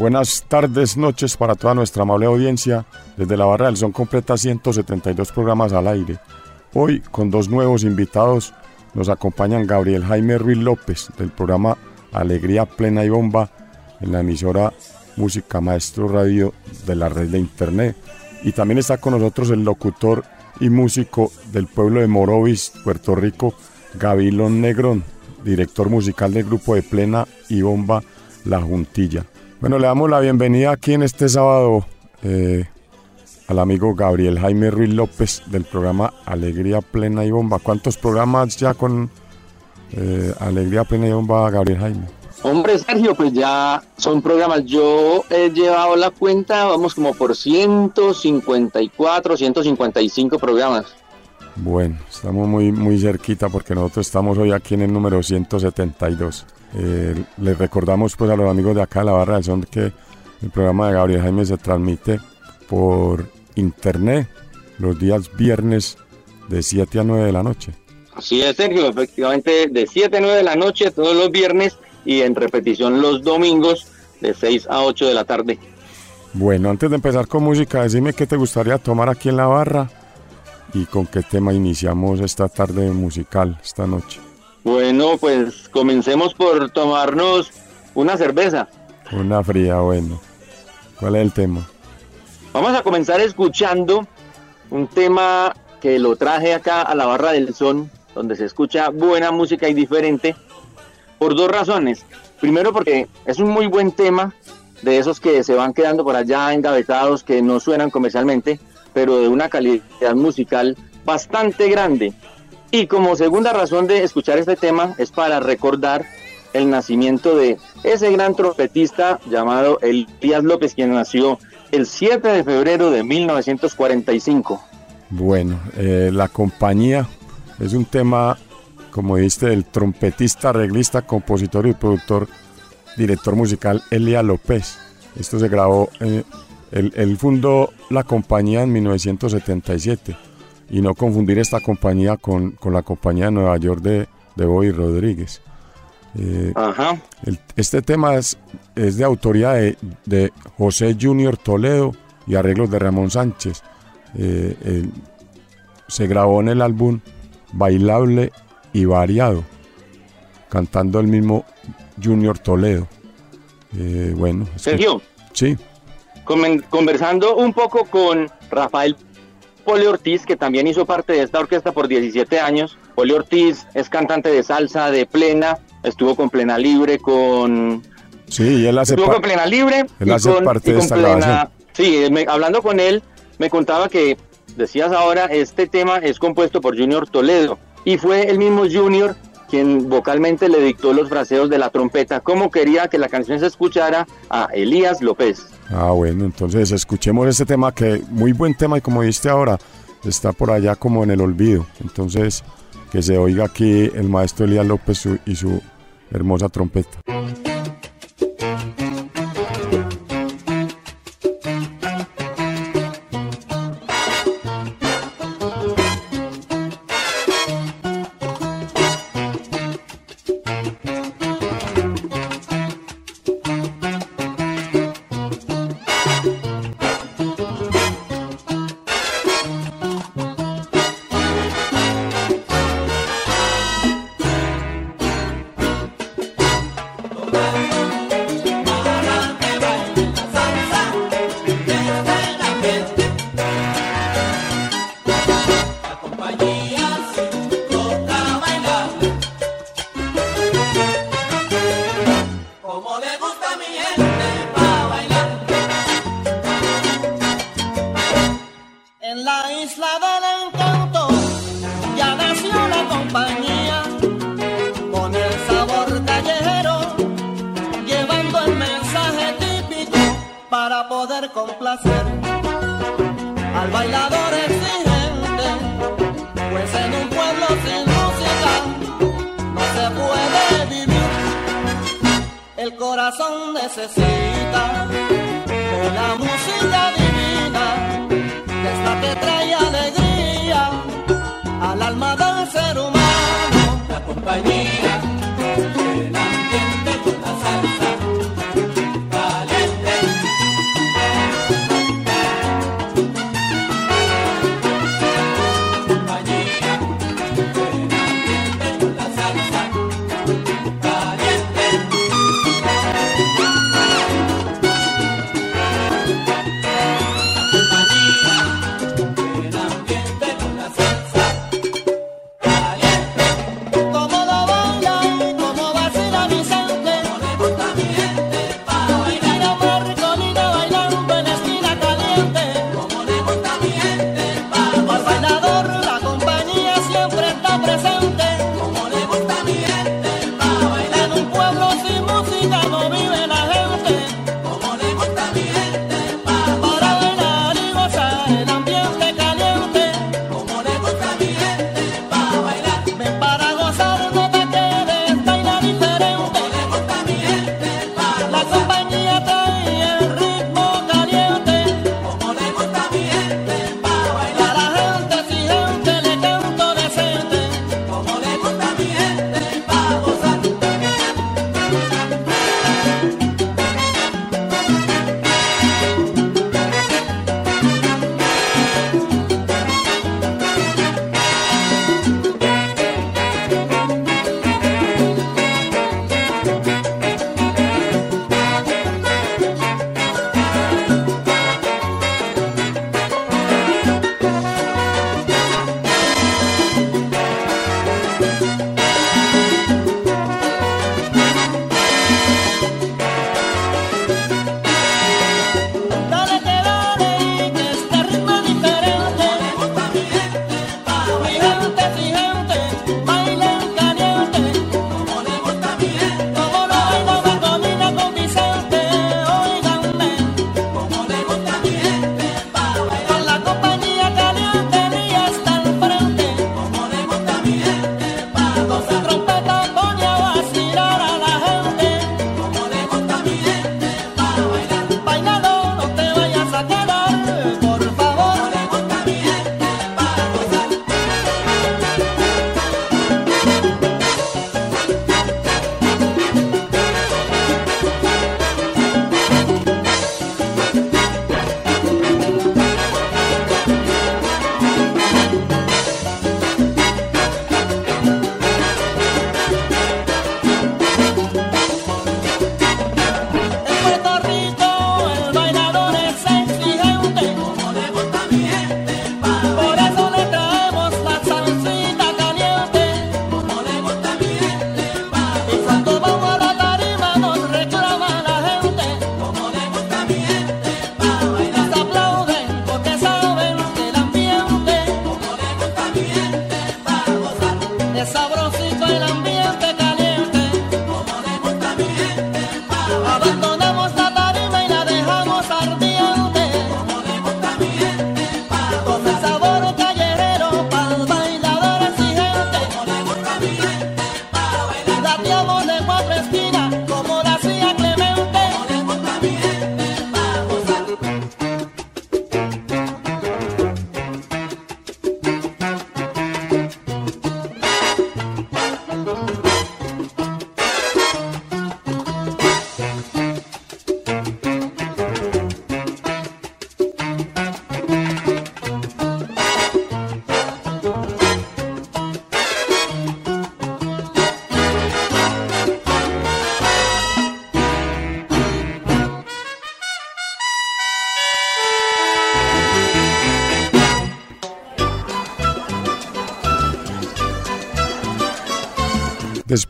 Buenas tardes, noches para toda nuestra amable audiencia. Desde la barra del son completa 172 programas al aire. Hoy con dos nuevos invitados nos acompañan Gabriel Jaime Ruiz López del programa Alegría Plena y Bomba en la emisora Música Maestro Radio de la red de Internet. Y también está con nosotros el locutor y músico del pueblo de Morovis, Puerto Rico, Gabilón Negrón, director musical del grupo de Plena y Bomba La Juntilla. Bueno, le damos la bienvenida aquí en este sábado eh, al amigo Gabriel Jaime Ruiz López del programa Alegría Plena y Bomba. ¿Cuántos programas ya con eh, Alegría Plena y Bomba, Gabriel Jaime? Hombre, Sergio, pues ya son programas. Yo he llevado la cuenta, vamos como por 154, 155 programas. Bueno, estamos muy, muy cerquita porque nosotros estamos hoy aquí en el número 172. Eh, les recordamos pues a los amigos de acá de la barra del son que el programa de Gabriel Jaime se transmite por internet los días viernes de 7 a 9 de la noche. Así es, Sergio, efectivamente de 7 a 9 de la noche todos los viernes y en repetición los domingos de 6 a 8 de la tarde. Bueno, antes de empezar con música, decime qué te gustaría tomar aquí en la barra y con qué tema iniciamos esta tarde musical, esta noche. Bueno, pues comencemos por tomarnos una cerveza. Una fría, bueno. ¿Cuál es el tema? Vamos a comenzar escuchando un tema que lo traje acá a la barra del son, donde se escucha buena música y diferente, por dos razones. Primero porque es un muy buen tema, de esos que se van quedando por allá engavetados, que no suenan comercialmente, pero de una calidad musical bastante grande. Y como segunda razón de escuchar este tema es para recordar el nacimiento de ese gran trompetista llamado Elías López, quien nació el 7 de febrero de 1945. Bueno, eh, la compañía es un tema, como dijiste, del trompetista, arreglista, compositor y productor, director musical Elías López. Esto se grabó, eh, él fundó la compañía en 1977 y no confundir esta compañía con, la compañía de Nueva York de, de Bobby Rodríguez. Eh, este tema es, es de autoría de, José Junior Toledo y arreglos de Ramón Sánchez. Eh, se grabó en el álbum Bailable y Variado, cantando el mismo Junior Toledo. Eh, bueno, Sergio. sí. Conversando un poco con Rafael Poli Ortiz, que también hizo parte de esta orquesta por 17 años. Poli Ortiz es cantante de salsa de plena, estuvo con plena libre, con... Sí, él hace Estuvo con plena libre. Él hace parte de esta plena... Sí, hablando con él, me contaba que, decías ahora, este tema es compuesto por Junior Toledo. Y fue el mismo Junior quien vocalmente le dictó los fraseos de la trompeta, cómo quería que la canción se escuchara a Elías López. Ah, bueno, entonces escuchemos este tema que muy buen tema y como viste ahora, está por allá como en el olvido. Entonces, que se oiga aquí el maestro Elías López y su hermosa trompeta.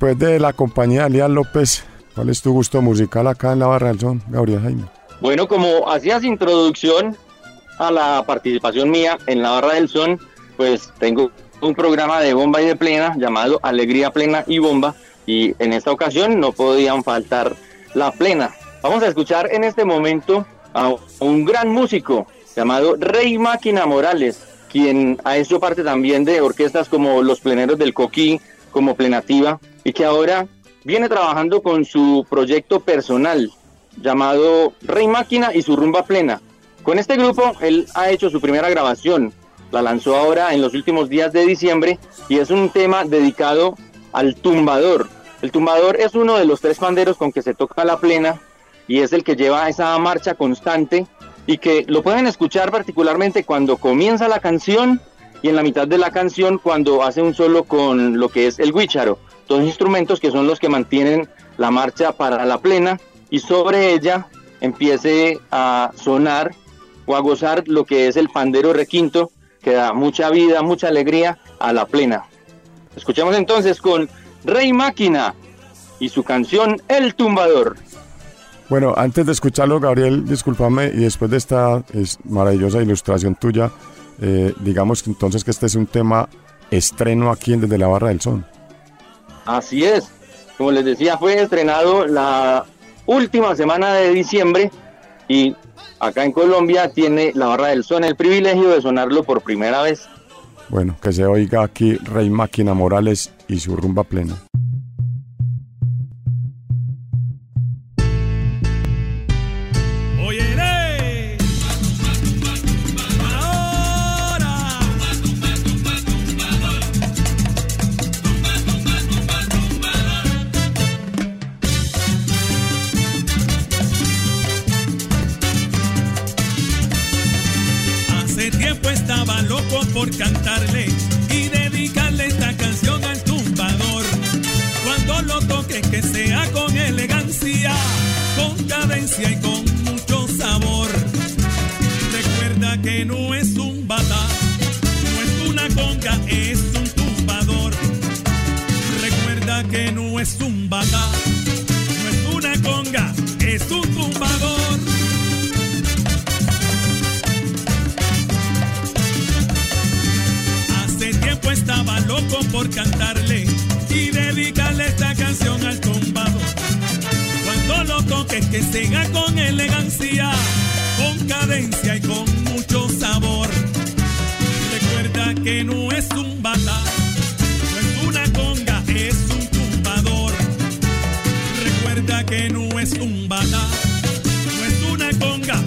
Después de la compañía de López, ¿cuál es tu gusto musical acá en la Barra del Son, Gabriel Jaime? Bueno, como hacías introducción a la participación mía en la Barra del Son, pues tengo un programa de bomba y de plena llamado Alegría Plena y Bomba y en esta ocasión no podían faltar la plena. Vamos a escuchar en este momento a un gran músico llamado Rey Máquina Morales, quien ha hecho parte también de orquestas como Los Pleneros del Coquí, como Plenativa, y que ahora viene trabajando con su proyecto personal llamado Rey Máquina y su rumba plena. Con este grupo él ha hecho su primera grabación, la lanzó ahora en los últimos días de diciembre y es un tema dedicado al tumbador. El tumbador es uno de los tres panderos con que se toca la plena y es el que lleva esa marcha constante y que lo pueden escuchar particularmente cuando comienza la canción y en la mitad de la canción cuando hace un solo con lo que es el guicharo, dos instrumentos que son los que mantienen la marcha para la plena y sobre ella empiece a sonar o a gozar lo que es el pandero requinto que da mucha vida, mucha alegría a la plena. Escuchemos entonces con Rey Máquina y su canción El Tumbador. Bueno, antes de escucharlo, Gabriel, discúlpame, y después de esta maravillosa ilustración tuya, eh, digamos entonces que este es un tema estreno aquí en Desde la Barra del Son. Así es, como les decía, fue estrenado la última semana de diciembre y acá en Colombia tiene la Barra del Son el privilegio de sonarlo por primera vez. Bueno, que se oiga aquí Rey Máquina Morales y su rumba plena. No es una conga, es un tumbador. estaba loco por cantarle y dedicarle esta canción al tumbado. Cuando lo toques que siga con elegancia, con cadencia y con mucho sabor. Recuerda que no es un bata, que no es un bata, no es una conga,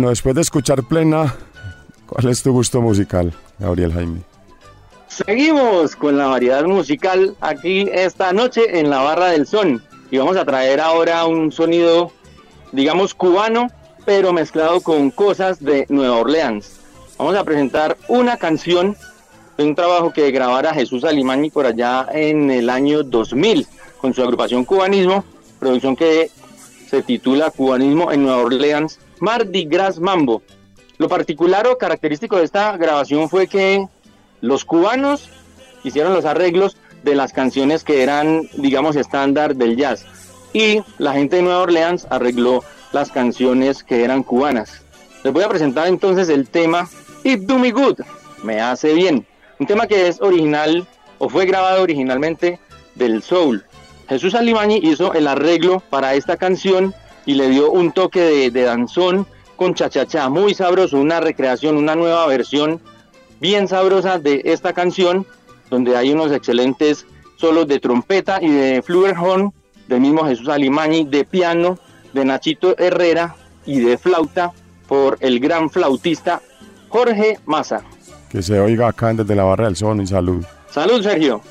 Bueno, después de escuchar plena, ¿cuál es tu gusto musical, Gabriel Jaime? Seguimos con la variedad musical aquí esta noche en la Barra del Son y vamos a traer ahora un sonido, digamos, cubano, pero mezclado con cosas de Nueva Orleans. Vamos a presentar una canción de un trabajo que grabara Jesús Alimani por allá en el año 2000 con su agrupación Cubanismo, producción que se titula Cubanismo en Nueva Orleans, Mardi Gras Mambo. Lo particular o característico de esta grabación fue que los cubanos hicieron los arreglos de las canciones que eran, digamos, estándar del jazz. Y la gente de Nueva Orleans arregló las canciones que eran cubanas. Les voy a presentar entonces el tema It Do Me Good, me hace bien. Un tema que es original o fue grabado originalmente del soul. Jesús Alimani hizo el arreglo para esta canción y le dio un toque de, de danzón con chachachá muy sabroso, una recreación, una nueva versión bien sabrosa de esta canción, donde hay unos excelentes solos de trompeta y de flugelhorn del mismo Jesús Alimani, de piano, de Nachito Herrera y de flauta por el gran flautista Jorge Maza. Que se oiga acá desde la barra del son y salud. Salud, Sergio.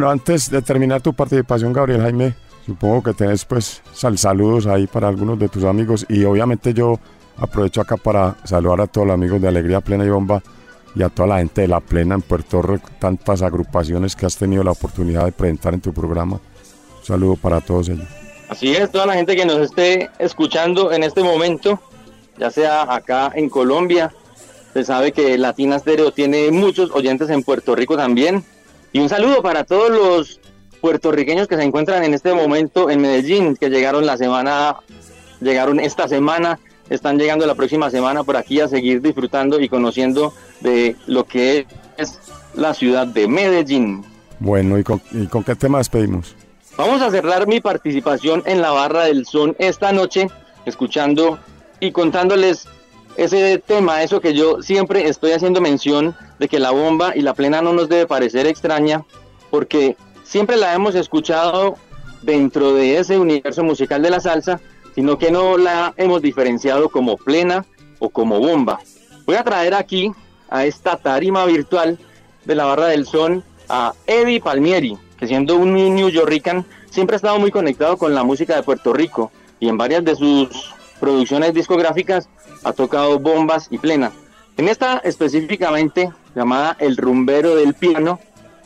Bueno, antes de terminar tu participación, Gabriel Jaime, supongo que tenés pues saludos ahí para algunos de tus amigos y obviamente yo aprovecho acá para saludar a todos los amigos de Alegría Plena y Bomba y a toda la gente de La Plena en Puerto Rico, tantas agrupaciones que has tenido la oportunidad de presentar en tu programa. Un saludo para todos ellos. Así es, toda la gente que nos esté escuchando en este momento, ya sea acá en Colombia, se sabe que Latina Stereo tiene muchos oyentes en Puerto Rico también, y un saludo para todos los puertorriqueños que se encuentran en este momento en Medellín, que llegaron la semana, llegaron esta semana, están llegando la próxima semana por aquí a seguir disfrutando y conociendo de lo que es la ciudad de Medellín. Bueno, ¿y con, y con qué tema despedimos? Vamos a cerrar mi participación en la barra del son esta noche, escuchando y contándoles ese tema, eso que yo siempre estoy haciendo mención de que la bomba y la plena no nos debe parecer extraña, porque siempre la hemos escuchado dentro de ese universo musical de la salsa, sino que no la hemos diferenciado como plena o como bomba. Voy a traer aquí a esta tarima virtual de la barra del son a Eddie Palmieri, que siendo un New Yorkican siempre ha estado muy conectado con la música de Puerto Rico y en varias de sus producciones discográficas ha tocado bombas y plena. En esta específicamente, llamada El rumbero del piano,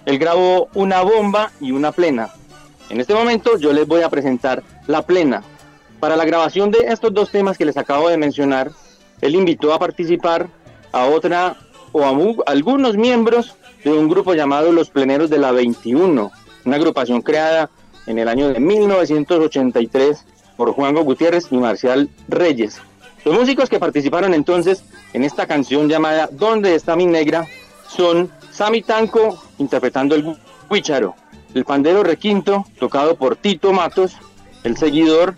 él grabó una bomba y una plena. En este momento yo les voy a presentar la plena. Para la grabación de estos dos temas que les acabo de mencionar, él invitó a participar a otra o a algunos miembros de un grupo llamado Los Pleneros de la 21, una agrupación creada en el año de 1983 por Juan Gutiérrez y Marcial Reyes. Los músicos que participaron entonces en esta canción llamada ¿Dónde está mi negra? son Sammy Tanco interpretando el huicharo, el pandero requinto tocado por Tito Matos, el seguidor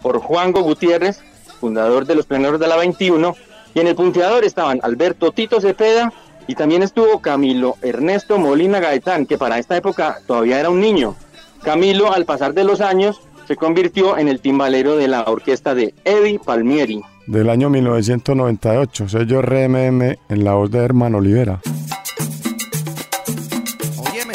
por Juango Gutiérrez, fundador de los pleneros de la 21, y en el punteador estaban Alberto Tito Cepeda y también estuvo Camilo Ernesto Molina Gaetán, que para esta época todavía era un niño. Camilo, al pasar de los años, se convirtió en el timbalero de la orquesta de Eddie Palmieri del año 1998, sello RMM en la voz de Hermano Olivera. Óyeme,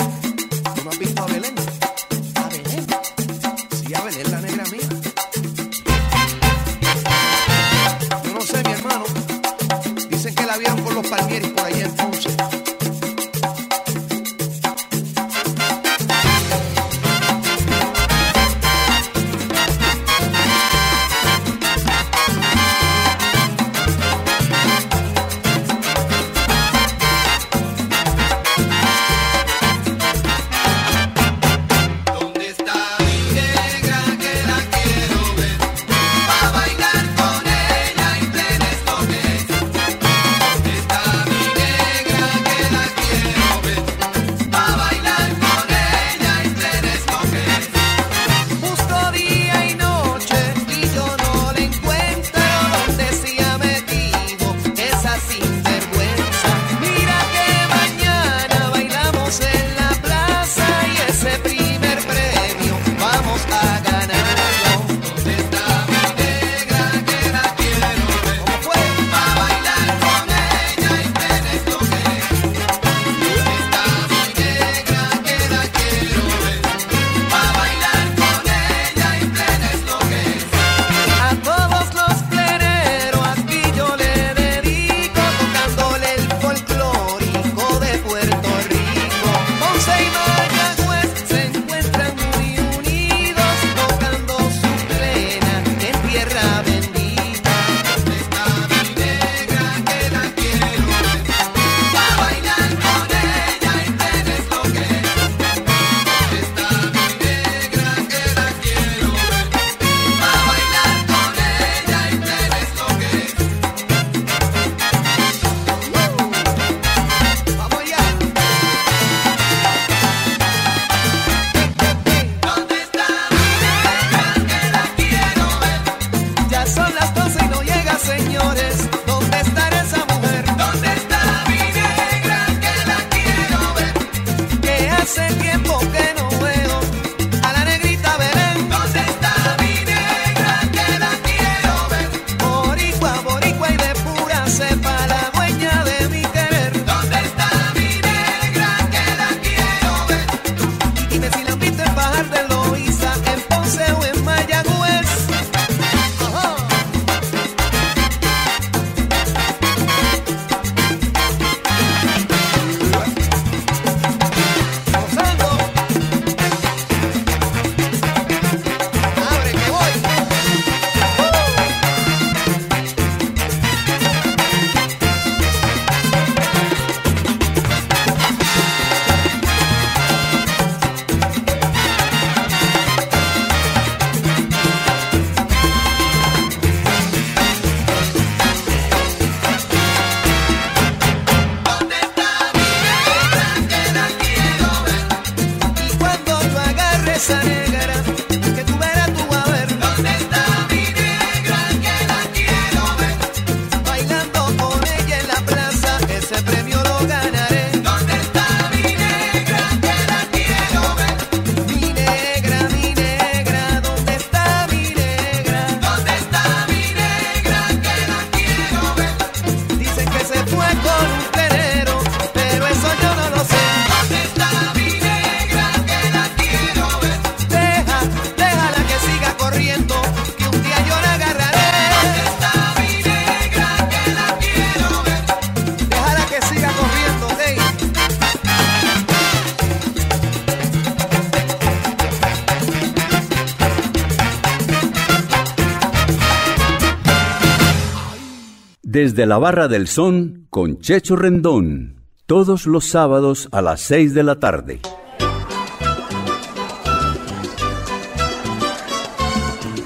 Desde la Barra del Son con Checho Rendón. Todos los sábados a las 6 de la tarde.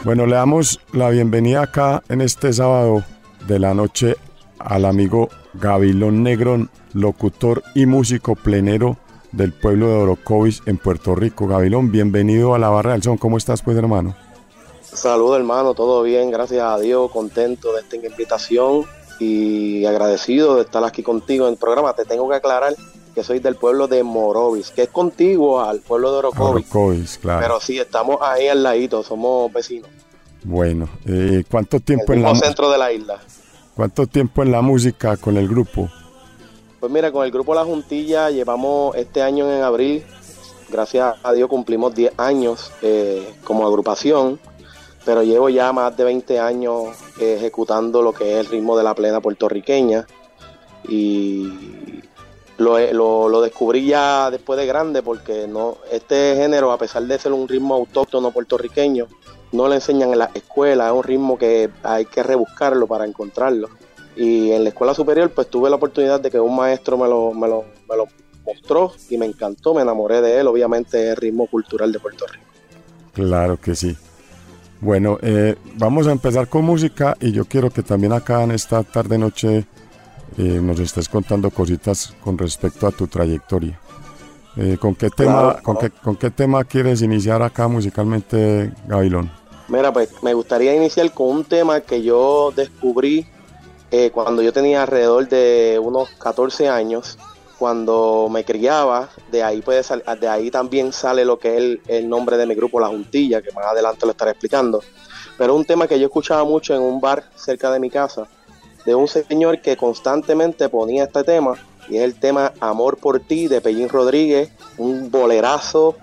Bueno, le damos la bienvenida acá en este sábado de la noche al amigo Gavilón Negrón, locutor y músico plenero del pueblo de Orocovis en Puerto Rico. Gavilón, bienvenido a la Barra del Son. ¿Cómo estás, pues, hermano? Saludos, hermano. Todo bien, gracias a Dios. Contento de esta invitación y agradecido de estar aquí contigo en el programa. Te tengo que aclarar que soy del pueblo de Morovis, que es contiguo al pueblo de Orocovis. Orocovis, claro. Pero sí, estamos ahí al ladito, somos vecinos. Bueno, eh, ¿cuánto tiempo en, el la centro de la isla? ¿Cuánto tiempo en la música con el grupo? Pues mira, con el grupo La Juntilla llevamos este año en abril, gracias a Dios cumplimos 10 años eh, como agrupación, pero llevo ya más de 20 años ejecutando lo que es el ritmo de la plena puertorriqueña y lo, lo, descubrí ya después de grande porque no este género, a pesar de ser un ritmo autóctono puertorriqueño, no le enseñan en la escuela, es un ritmo que hay que rebuscarlo para encontrarlo. Y en la escuela superior pues tuve la oportunidad de que un maestro me lo, me lo, me lo mostró y me encantó, me enamoré de él, obviamente el ritmo cultural de Puerto Rico. Claro que sí. Bueno, eh, vamos a empezar con música y yo quiero que también acá en esta tarde noche eh, nos estés contando cositas con respecto a tu trayectoria. Eh, ¿con, qué tema, Claro, con, qué, ¿Con qué tema quieres iniciar acá musicalmente, Gavilón? Mira, pues me gustaría iniciar con un tema que yo descubrí eh, cuando yo tenía alrededor de unos 14 años, cuando me criaba, de ahí puede de ahí también sale lo que es el, el nombre de mi grupo, La Juntilla, que más adelante lo estaré explicando. Pero un tema que yo escuchaba mucho en un bar cerca de mi casa, de un señor que constantemente ponía este tema, y es el tema Amor por ti de Pellín Rodríguez, un bolerazo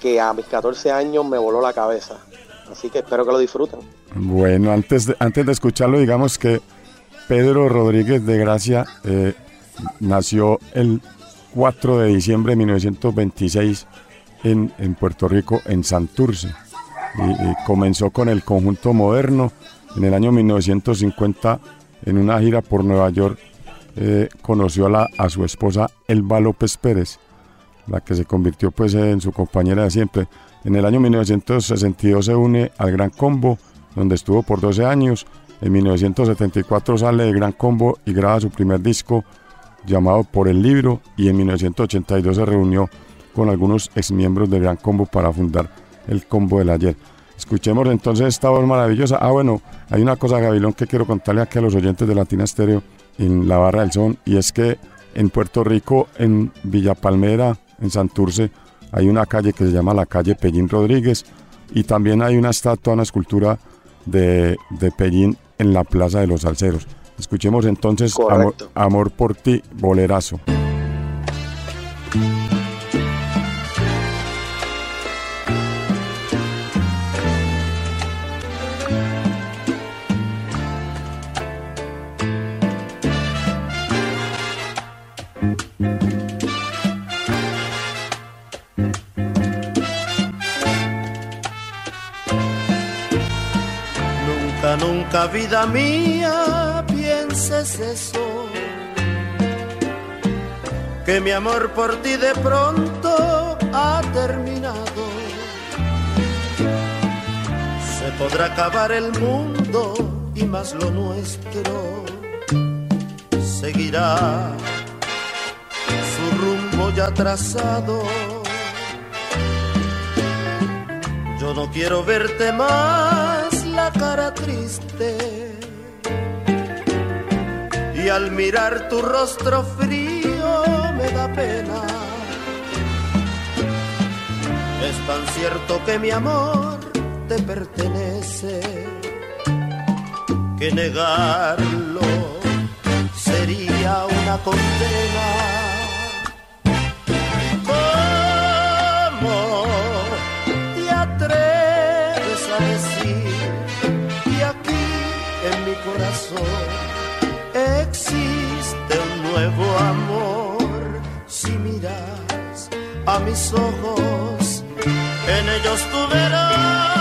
que a mis 14 años me voló la cabeza. Así que espero que lo disfruten. Bueno, antes de, antes de escucharlo, digamos que Pedro Rodríguez de Gracia eh, nació el 4 de diciembre de 1926 en, en Puerto Rico, en Santurce. Comenzó con el conjunto moderno. En el año 1950, en una gira por Nueva York, eh, conoció a, la- a su esposa Elba López Pérez, la que se convirtió pues en su compañera de siempre. En el año 1962 se une al Gran Combo, donde estuvo por 12 años. En 1974 sale de Gran Combo y graba su primer disco llamado Por el Libro y en 1982 se reunió con algunos exmiembros del Gran Combo para fundar el Combo del Ayer. Escuchemos entonces esta voz maravillosa. Ah, bueno, hay una cosa, Gabilón, que quiero contarle aquí a los oyentes de Latina Stereo en la Barra del Son, y es que en Puerto Rico, en Villa Palmera, en Santurce, hay una calle que se llama la calle Pellín Rodríguez, y también hay una estatua, una escultura de, de Pellín en la Plaza de los Salceros. Escuchemos entonces Amor. Amor por ti, bolerazo. Nunca, nunca, vida mía, pienses eso. Que mi amor por ti de pronto ha terminado. Se podrá acabar el mundo y más lo nuestro seguirá su rumbo ya trazado. Yo no quiero verte más la cara triste. Y al mirar tu rostro frío me da pena. Es tan cierto que mi amor te pertenece que negarlo sería una condena. ¿Cómo te atreves a decir que aquí en mi corazón nuevo amor? Si miras a mis ojos, en ellos tú verás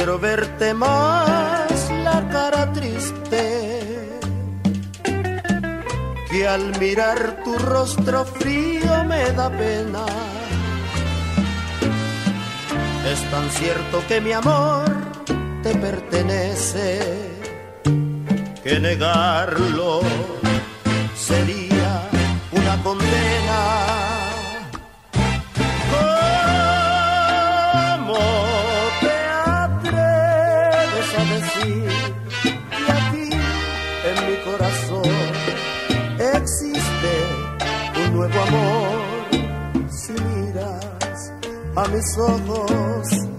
quiero verte más la cara triste, que al mirar tu rostro frío me da pena. Es tan cierto que mi amor te pertenece, que negarlo sería una condena. Decir que aquí en mi corazón existe un nuevo amor? Si miras a mis ojos,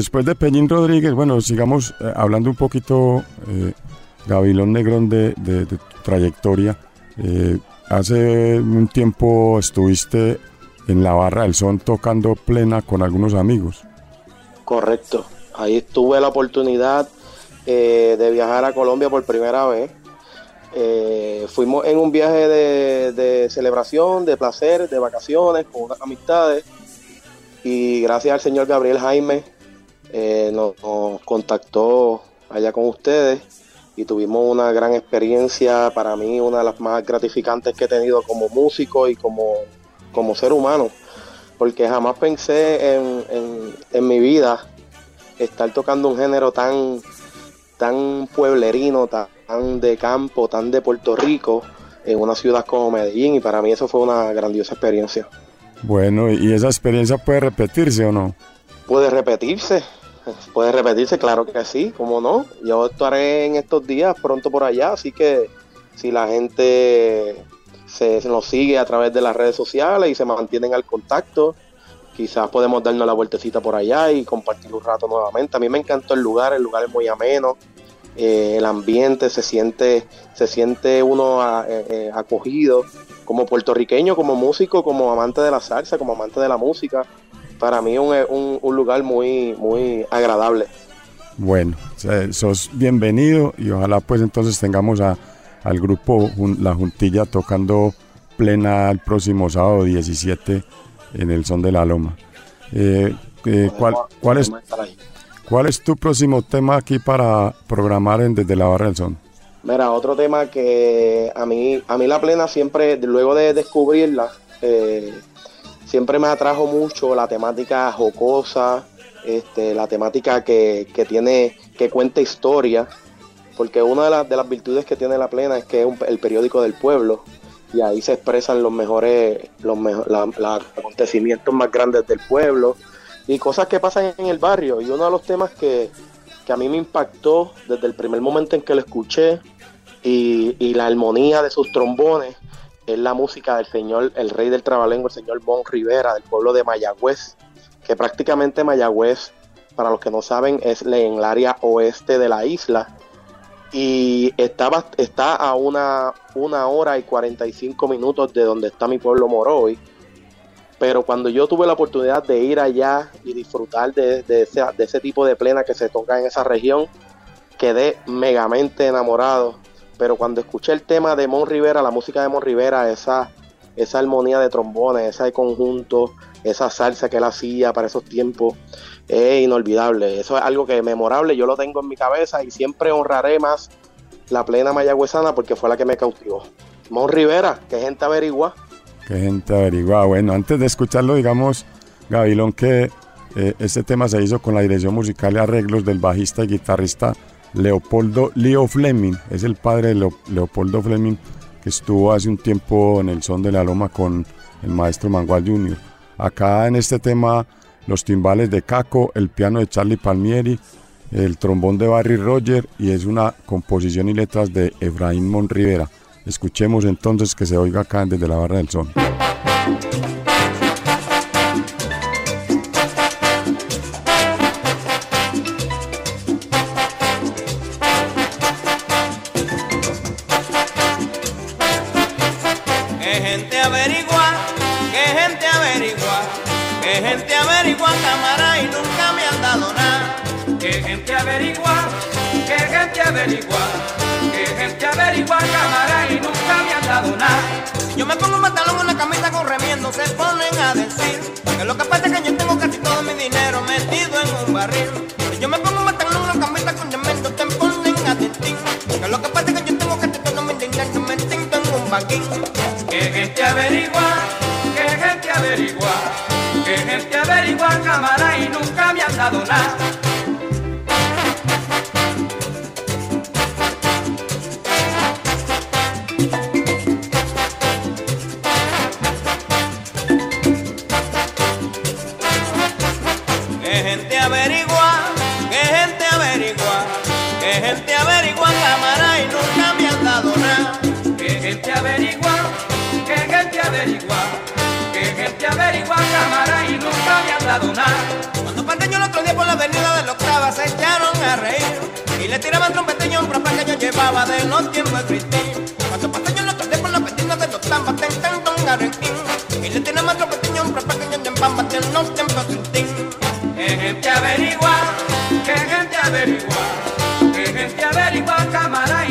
Después de Peñín Rodríguez, bueno, sigamos eh, hablando un poquito, eh, Gavilón Negrón, de, tu trayectoria. Eh, hace un tiempo estuviste en la Barra del Son tocando plena con algunos amigos. Correcto. Ahí tuve la oportunidad de viajar a Colombia por primera vez. Fuimos en un viaje de, de celebración, de placer, de vacaciones, con unas amistades. Y gracias al señor Gabriel Jaime eh, nos, nos contactó allá con ustedes y tuvimos una gran experiencia, para mí una de las más gratificantes que he tenido como músico y como, como ser humano, porque jamás pensé en, en- en mi vida estar tocando un género tan, tan pueblerino, tan, tan de campo, tan de Puerto Rico, en una ciudad como Medellín, y para mí eso fue una grandiosa experiencia. Bueno, ¿y esa experiencia puede repetirse o no? Puede repetirse, puede repetirse, claro que sí, cómo no. Yo estaré en estos días pronto por allá, así que si la gente se, nos sigue a través de las redes sociales y se mantienen al contacto, quizás podemos darnos la vueltecita por allá y compartir un rato nuevamente. A mí me encantó el lugar, el lugar es muy ameno, eh, el ambiente se siente, se siente uno eh, eh, acogido como puertorriqueño, como músico, como amante de la salsa, como amante de la música. Para mí es un, un- un lugar muy, muy agradable. Bueno, sos bienvenido y ojalá pues entonces tengamos a, al grupo La Juntilla tocando plena el próximo sábado 17 en el Son de la Loma. Eh, eh, ¿cuál, cuál es. ¿Cuál es tu próximo tema aquí para programar en Desde la Barra del Son? Mira, otro tema que a mí, a mí la plena siempre, luego de descubrirla, eh, siempre me atrajo mucho la temática jocosa, este, la temática que, que tiene, que cuenta historia, porque una de, las de las virtudes que tiene la plena es que es el periódico del pueblo y ahí se expresan los mejores, los mejo- la- acontecimientos más grandes del pueblo y cosas que pasan en el barrio. Y uno de los temas que, que a mí me impactó desde el primer momento en que lo escuché y, y la armonía de sus trombones es la música del señor, el rey del trabalengo, el señor Bon Rivera, del pueblo de Mayagüez, que prácticamente Mayagüez, para los que no saben, es en el área oeste de la isla y estaba, está a una, una hora y 45 minutos de donde está mi pueblo Moroy. Pero cuando yo tuve la oportunidad de ir allá y disfrutar de, ese, de ese tipo de plena que se toca en esa región, quedé megamente enamorado. Pero cuando escuché el tema de Mon Rivera, la música de Mon Rivera, esa, esa armonía de trombones, ese conjunto, esa salsa que él hacía para esos tiempos, es inolvidable. Eso es algo que es memorable, yo lo tengo en mi cabeza y siempre honraré más la plena mayagüezana porque fue la que me cautivó. Mon Rivera, que gente averigua. Qué gente averigua. Bueno, antes de escucharlo, digamos, Gavilón, que eh, este tema se hizo con la dirección musical y arreglos del bajista y guitarrista Leopoldo Leo Fleming. Es el padre de Leo- Leopoldo Fleming, que estuvo hace un tiempo en el Son de la Loma con el maestro Mangual Jr. Acá en este tema, los timbales de Caco, el piano de Charlie Palmieri, el trombón de Barry Roger y es una composición y letras de Efraín Monrivera. Escuchemos entonces que se oiga acá desde la barra del son. Pongo un pantalón, una camisa con remiendo, se ponen a decir que lo que pasa es que yo tengo casi todo mi dinero metido en un barril. Si yo me pongo un pantalón, una camisa con remiendo, se ponen a decir que lo que pasa es que yo tengo casi todo mi dinero metido en un banquín. Que gente averigua, que gente averigua, que gente averigua cámara y nunca me han dado nada. Cámara y nunca han dado nada. Cuando Panteño el otro día por la avenida de la octava se echaron a reír y le tiraban trompeteño a un que yo llevaba de los tiempos de Cristín. Cuando Panteño el otro día por la avenida de la octava se echaron a reír y le tiraban trompeteño a un profe que yo llevaba de los tiempos de Cristín. Que gente averigua, que gente averigua, que gente averigua cámara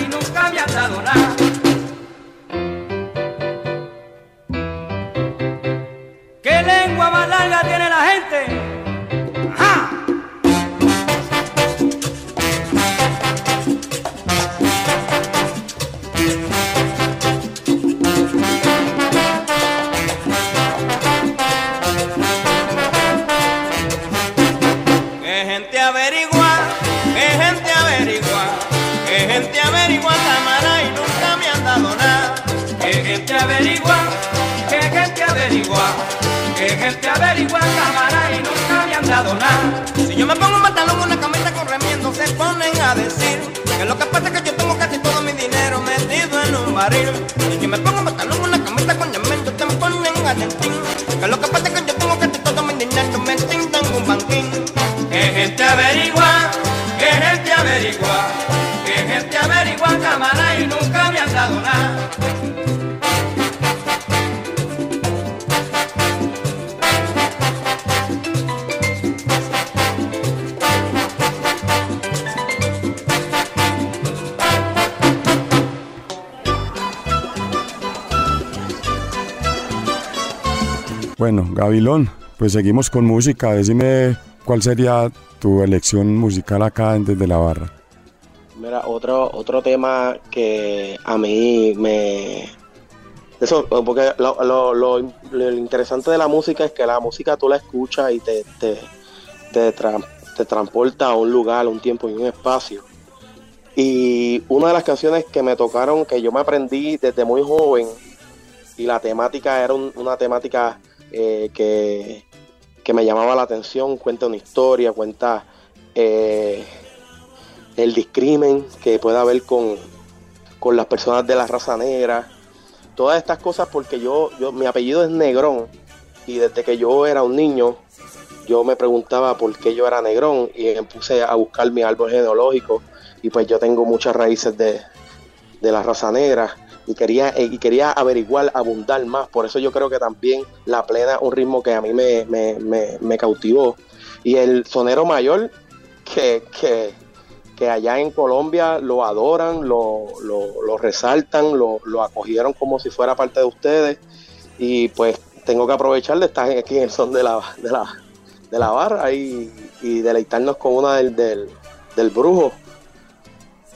Pues seguimos con música. Decime cuál sería tu elección musical acá desde la barra. Mira, otro, otro tema que a mí me... Eso, porque lo, lo- lo- interesante de la música es que la música tú la escuchas y te, te, te, te transporta a un lugar, un tiempo y un espacio. Y una de las canciones que me tocaron, que yo me aprendí desde muy joven, y la temática era un- una temática eh, que, que me llamaba la atención, cuenta una historia, cuenta eh, el discrimen que puede haber con, con las personas de la raza negra, todas estas cosas porque yo, yo, mi apellido es Negrón y desde que yo era un niño yo me preguntaba por qué yo era negrón y me puse a buscar mi árbol genealógico y pues yo tengo muchas raíces de, de la raza negra y quería, eh, y quería averiguar, abundar más. Por eso yo creo que también la plena, un ritmo que a mí me, me, me, cautivó. Y el sonero mayor, que, que, que allá en Colombia lo adoran, lo, lo, resaltan, lo, lo acogieron como si fuera parte de ustedes. Y pues tengo que aprovechar de estar aquí en el son de la, de la, de la barra y, deleitarnos con una del, del, del brujo,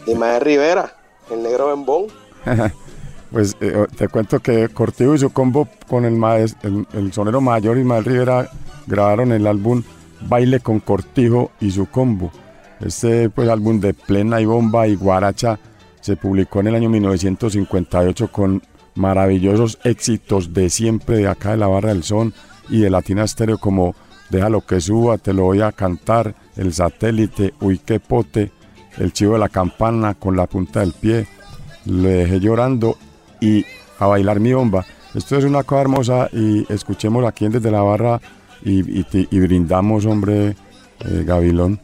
de Rivera, el negro bembón. Pues eh, te cuento que Cortijo y su combo con el, el, sonero mayor Ismael Rivera grabaron el álbum Baile con Cortijo y su combo. Este pues, álbum de plena y bomba y guaracha se publicó en el año 1958 con maravillosos éxitos de siempre de acá de la Barra del Son y de Latina Estéreo como Déjalo que suba, te lo voy a cantar, El satélite, Uy qué pote, El chivo de la campana con la punta del pie, Le dejé llorando y a bailar mi bomba. Esto es una cosa hermosa y escuchemos aquí Desde la Barra y, y, y brindamos, hombre, eh, Gavilón.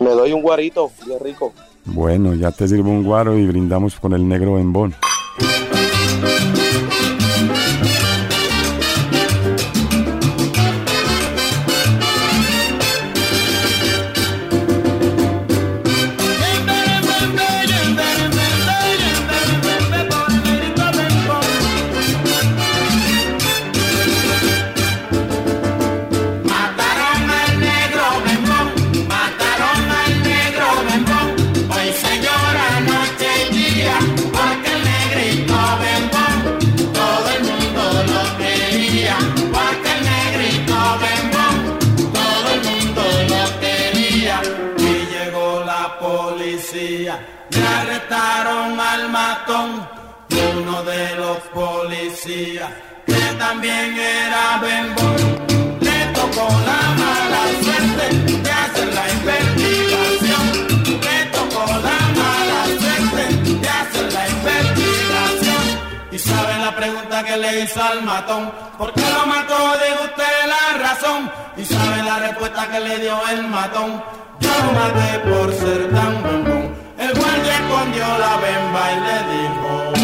Me doy un guarito, bien rico. Bueno, ya te sirvo un guaro y brindamos con el negro bembón. Policía, le arrestaron al matón. Uno de los policías que también era bembón. Le tocó la mala suerte de hacer la investigación. Le tocó la mala suerte de hacer la investigación. Y sabe la pregunta que le hizo al matón. ¿Por qué lo mató? Diga usted la razón. Y sabe la respuesta que le dio el matón. Maté por ser tan bombón. El guardia escondió la bemba y le dijo.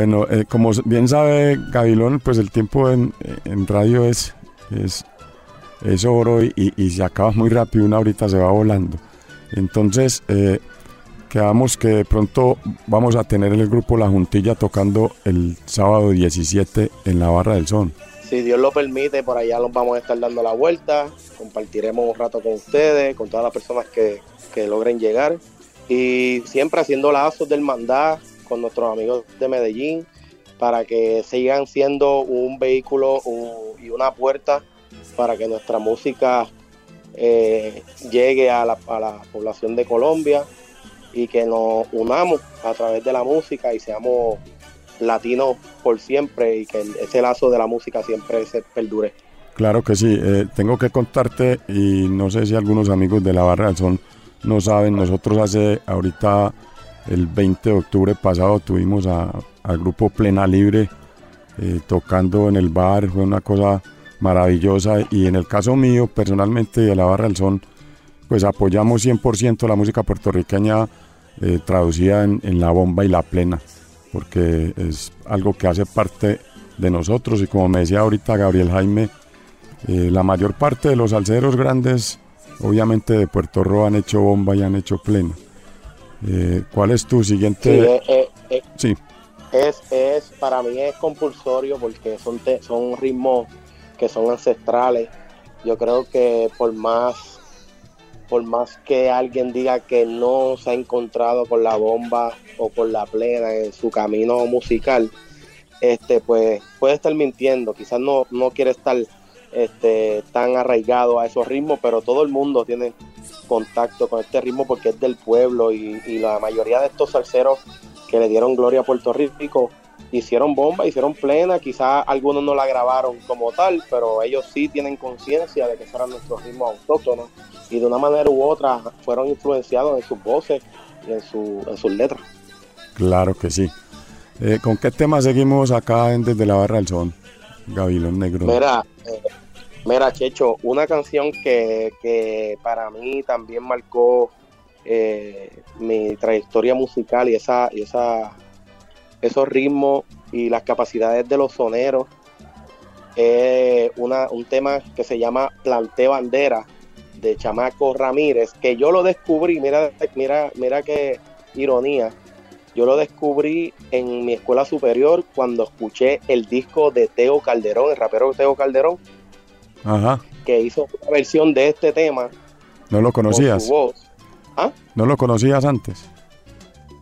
Bueno, eh, como bien sabe Gavilón, pues el tiempo en, radio es, es, oro y, se acaba muy rápido, una horita se va volando. Entonces, eh, quedamos que de pronto vamos a tener el grupo La Juntilla tocando el sábado 17 en la Barra del Son. Si Dios lo permite, por allá los vamos a estar dando la vuelta. Compartiremos un rato con ustedes, con todas las personas que, que logren llegar. Y siempre haciendo lazos del mandar con nuestros amigos de Medellín para que sigan siendo un vehículo y una puerta para que nuestra música eh, llegue a la, a la población de Colombia y que nos unamos a través de la música y seamos latinos por siempre y que ese lazo de la música siempre se perdure. Claro que sí, eh, tengo que contarte y no sé si algunos amigos de la Barra del Son no saben, nosotros hace ahorita el 20 de octubre pasado tuvimos al grupo Plena Libre eh, tocando en el bar, fue una cosa maravillosa y en el caso mío personalmente de la Barra del Son pues apoyamos 100% la música puertorriqueña eh, traducida en, en la bomba y la plena porque es algo que hace parte de nosotros y como me decía ahorita Gabriel Jaime eh, la mayor parte de los alceros grandes, obviamente de Puerto Rico, han hecho bomba y han hecho plena. Eh, ¿Cuál es tu Sí, siguiente? eh, eh, eh, Sí, es, es, para mí es compulsorio porque son, te- son ritmos que son ancestrales. Yo creo que por más por más que alguien diga que no se ha encontrado con la bomba o con la plena en su camino musical, este, pues puede estar mintiendo, quizás no, no quiere estar este, tan arraigado a esos ritmos, pero todo el mundo tiene contacto con este ritmo porque es del pueblo y, y la mayoría de estos salseros que le dieron gloria a Puerto Rico hicieron bomba, hicieron plena, quizás algunos no la grabaron como tal, pero ellos sí tienen conciencia de que esos eran nuestros ritmos autóctonos y de una manera u otra fueron influenciados en sus voces y en, su, en sus letras. Claro que sí. Eh, ¿Con qué tema seguimos acá en Desde la Barra del Son? Gavilón Negro. Mira, eh, mira, Checho, una canción que, que para mí también marcó eh, mi trayectoria musical y esa, y esa esos ritmos y las capacidades de los soneros. Es una, un tema que se llama Planté Bandera de Chamaco Ramírez, que yo lo descubrí, mira, mira, mira qué ironía. Yo lo descubrí en mi escuela superior cuando escuché el disco de Teo Calderón, el rapero Teo Calderón, Ajá. que hizo una versión de este tema. ¿No lo con conocías? voz. ¿Ah? ¿No lo conocías antes?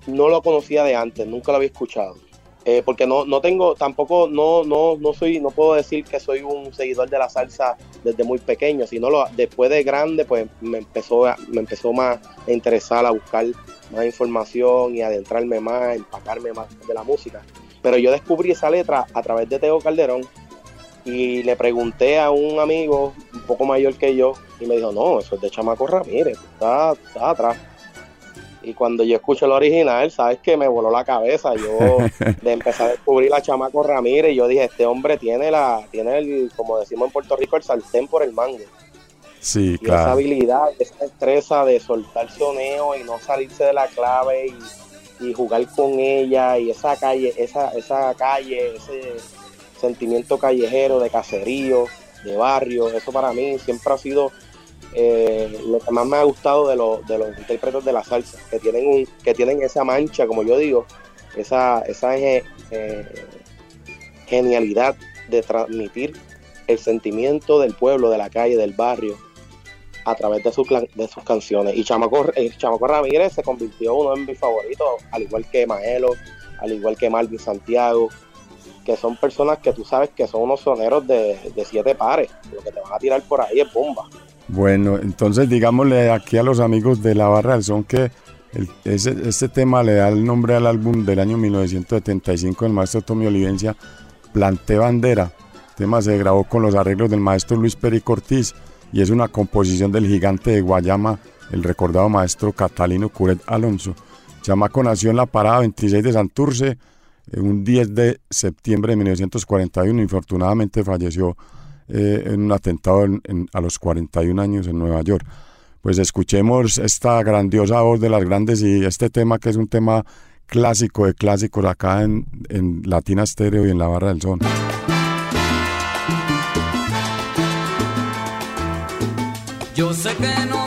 no lo conocía de antes, nunca lo había escuchado. Eh, porque no, no tengo, tampoco, no, no, no soy, no puedo decir que soy un seguidor de la salsa desde muy pequeño, sino lo, después de grande, pues me empezó, a- me empezó más a interesar a buscar más información y adentrarme más, empacarme más de la música. Pero yo descubrí esa letra a través de Teo Calderón y le pregunté a un amigo un poco mayor que yo y me dijo, no, eso es de Chamaco Ramírez, está, está atrás. Y cuando yo escuché el original, sabes que me voló la cabeza. Yo de empezar a descubrir a Chamaco Ramírez, yo dije, este hombre tiene la, tiene el, como decimos en Puerto Rico, el sartén por el mango. Sí, Y esa claro. habilidad, esa destreza de soltar soneo y no salirse de la clave y, y jugar con ella y esa calle, esa, esa calle, ese sentimiento callejero de caserío, de barrio, eso para mí siempre ha sido eh, lo que más me ha gustado de, los de los intérpretes de la salsa, que tienen un, que tienen esa mancha, como yo digo, esa, esa eh, genialidad de transmitir el sentimiento del pueblo, de la calle, del barrio, a través de, de sus canciones. Y Chamaco, eh, Chamaco Ramírez se convirtió uno en mis favoritos, al igual que Maelo, al igual que Marvin Santiago, que son personas que tú sabes que son unos soneros de, siete pares. Lo que te van a tirar por ahí es bomba. Bueno, entonces digámosle aquí a los amigos de la Barra del Son que ese- este tema le da el nombre al álbum del año 1975 del maestro Tommy Olivencia, Planté Bandera. El tema se grabó con los arreglos del maestro Luis Perico Ortiz y es una composición del gigante de Guayama, el recordado maestro Catalino Curet Alonso. Chamaco nació en la parada 26 de Santurce un 10 de septiembre de 1941 y infortunadamente falleció eh, en un atentado en- en- a los 41 años en Nueva York. Pues escuchemos esta grandiosa voz de las grandes y este tema que es un tema clásico de clásicos acá en, en Latina Stereo y en la Barra del Son. Yo sé que no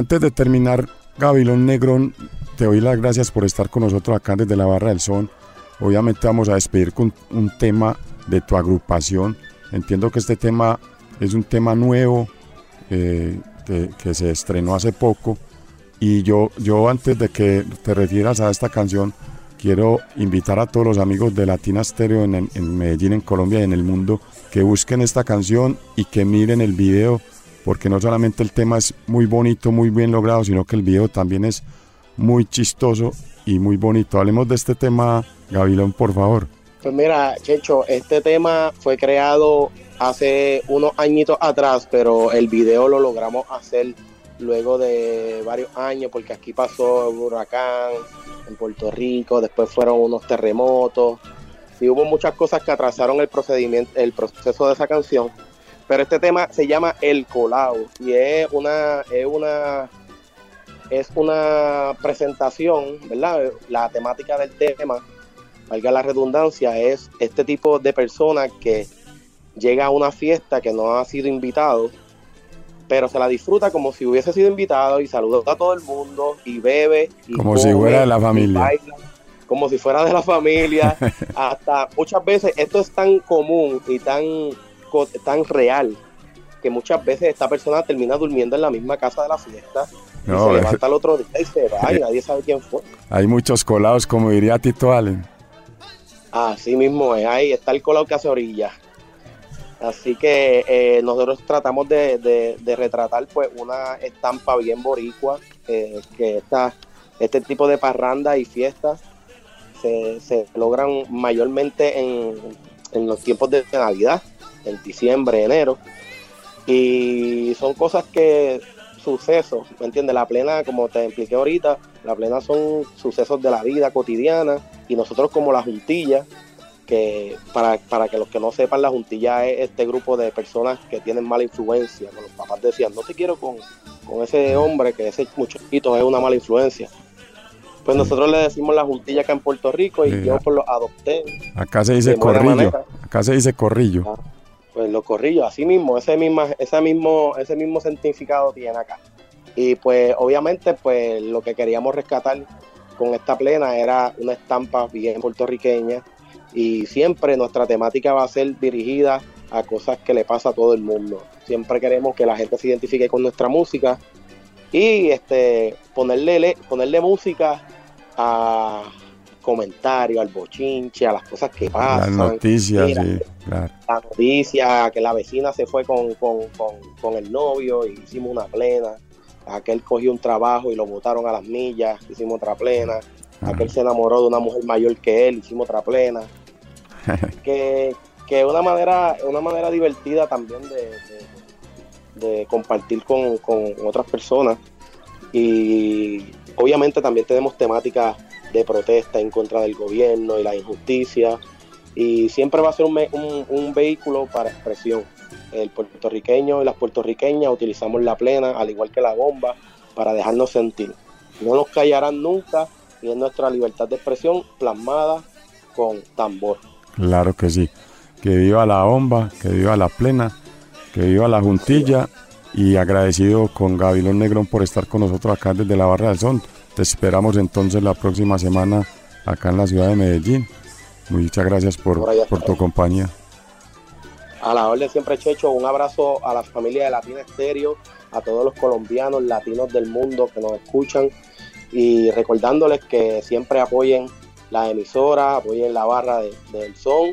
antes de terminar, Gabilón Negrón, te doy las gracias por estar con nosotros acá desde la Barra del Son. Obviamente vamos a despedir con un tema de tu agrupación. Entiendo que este tema es un tema nuevo eh, que, que se estrenó hace poco. Y yo, yo antes de que te refieras a esta canción, quiero invitar a todos los amigos de Latina Stereo en, en Medellín, en Colombia y en el mundo que busquen esta canción y que miren el video, porque no solamente el tema es muy bonito, muy bien logrado, sino que el video también es muy chistoso y muy bonito. Hablemos de este tema, Gavilón, por favor. Pues mira, Checho, este tema fue creado hace unos añitos atrás, pero el video lo logramos hacer luego de varios años, porque aquí pasó un huracán en Puerto Rico, después fueron unos terremotos, y hubo muchas cosas que atrasaron el procedimiento, el proceso de esa canción. Pero este tema se llama El Colao y es una, es una, es una presentación, ¿verdad? La temática del tema, valga la redundancia, es este tipo de persona que llega a una fiesta que no ha sido invitado, pero se la disfruta como si hubiese sido invitado y saluda a todo el mundo y bebe. Y Como si fuera de la familia. baila, como si fuera de la familia. Hasta muchas veces esto es tan común y tan, tan real que muchas veces esta persona termina durmiendo en la misma casa de la fiesta y No, se levanta el otro día y se va y nadie sabe quién fue. Hay muchos colados, como diría Tito Allen. Así mismo es, ahí está el colado que hace orilla. Así que eh, nosotros tratamos de, de- de retratar pues una estampa bien boricua, eh, que esta, este tipo de parrandas y fiestas se, se logran mayormente en, en los tiempos de Navidad, en diciembre, enero. Y son cosas que, sucesos, ¿me entiendes? La plena, como te expliqué ahorita, la plena son sucesos de la vida cotidiana y nosotros como la juntilla, que para, para que los que no sepan, la juntilla es este grupo de personas que tienen mala influencia. que Los papás decían, no te quiero con, con ese hombre, que ese muchachito es una mala influencia. Pues nosotros le decimos la juntilla acá en Puerto Rico y Sí. yo pues los adopté. Acá se dice corrillo. manera. Acá se dice corrillo. Pues los corrillos, así mismo, ese misma, ese mismo, ese mismo significado tiene acá. Y pues obviamente pues lo que queríamos rescatar con esta plena era una estampa bien puertorriqueña y siempre nuestra temática va a ser dirigida a cosas que le pasa a todo el mundo. Siempre queremos que la gente se identifique con nuestra música y este ponerle le- ponerle música a comentarios, al bochinche, a las cosas que Las pasan. noticias, Mira, sí, claro. la noticia, que la vecina se fue con, con, con, con el novio y hicimos una plena. Aquel cogió un trabajo y lo botaron a las millas, hicimos otra plena. Aquel se enamoró de una mujer mayor que él, hicimos otra plena. que que una manera una manera divertida también de, de- de compartir con, con otras personas y obviamente también tenemos temáticas de protesta en contra del gobierno y la injusticia. Y siempre va a ser un, un vehículo para expresión. El puertorriqueño y las puertorriqueñas utilizamos la plena al igual que la bomba para dejarnos sentir. No nos callarán nunca y es nuestra libertad de expresión plasmada con tambor. Claro que sí. Que viva la bomba, que viva la plena, que viva la juntilla. Y agradecido con Gabilón Negrón por estar con nosotros acá desde la Barra del Son. Te esperamos entonces la próxima semana acá en la ciudad de Medellín. Muchas gracias por, Por allá por tu compañía. A la orden siempre, Checho, un abrazo a la familia de Latina Estéreo, a todos los colombianos, latinos del mundo que nos escuchan y recordándoles que siempre apoyen la emisora, apoyen la barra de- del son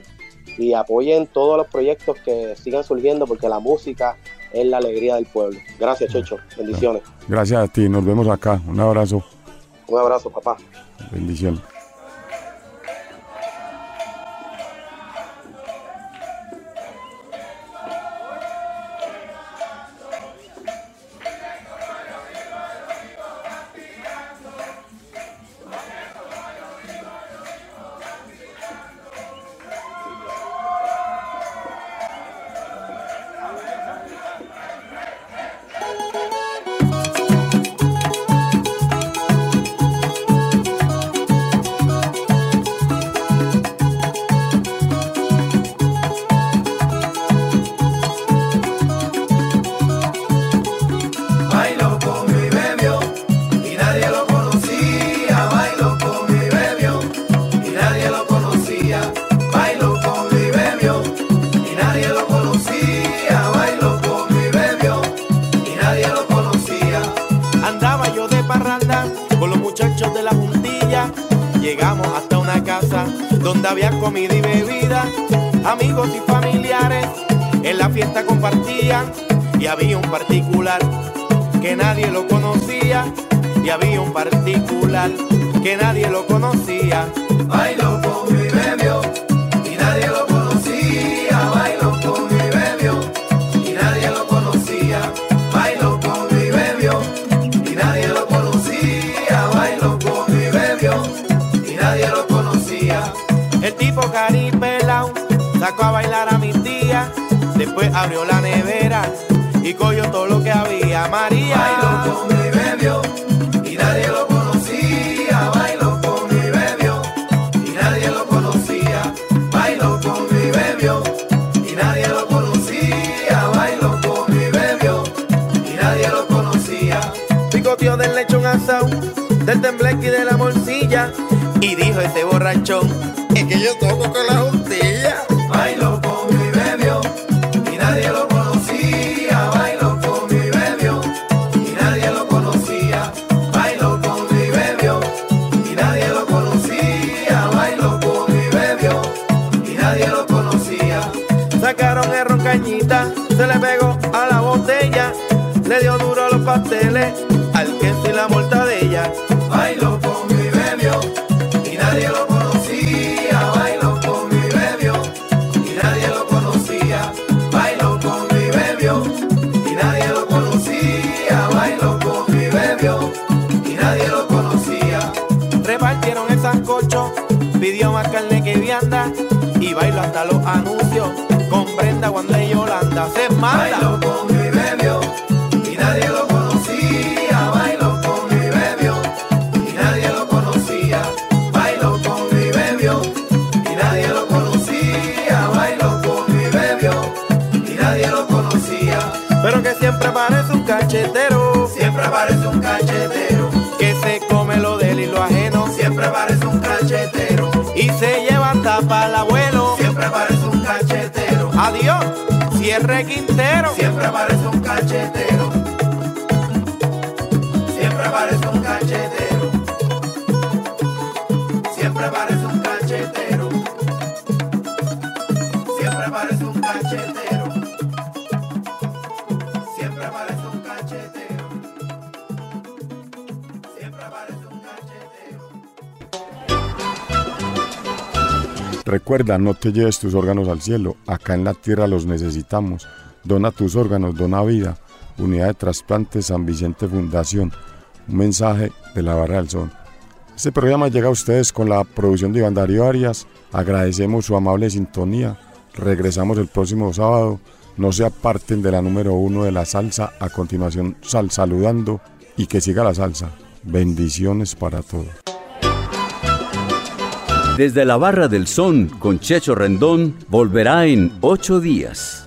y apoyen todos los proyectos que sigan surgiendo porque la música es la alegría del pueblo. Gracias, Checho. Bendiciones. Gracias a ti, nos vemos acá. Un abrazo, Un abrazo, papá. bendiciones. bailo hasta los anuncios. Comprenda cuando Yolanda se mala. Bailo cachetero. Siempre aparece un cachetero. Siempre aparece un cachetero. Siempre aparece un cachetero. Siempre aparece un cachetero. Siempre aparece un cachetero. Siempre aparece un cachetero. Recuerda, no te lleves tus órganos al cielo, acá en la tierra los necesitamos. Dona tus órganos, dona vida. Unidad de Trasplante San Vicente Fundación. Un mensaje de la Barra del Sol. Este programa llega a ustedes con la producción de Iván Darío Arias. Agradecemos su amable sintonía. Regresamos el próximo sábado. No se aparten de la número uno de la salsa. A continuación, sal saludando y que siga la salsa. Bendiciones para todos. Desde la Barra del Son con Checho Rendón volverá en ocho días.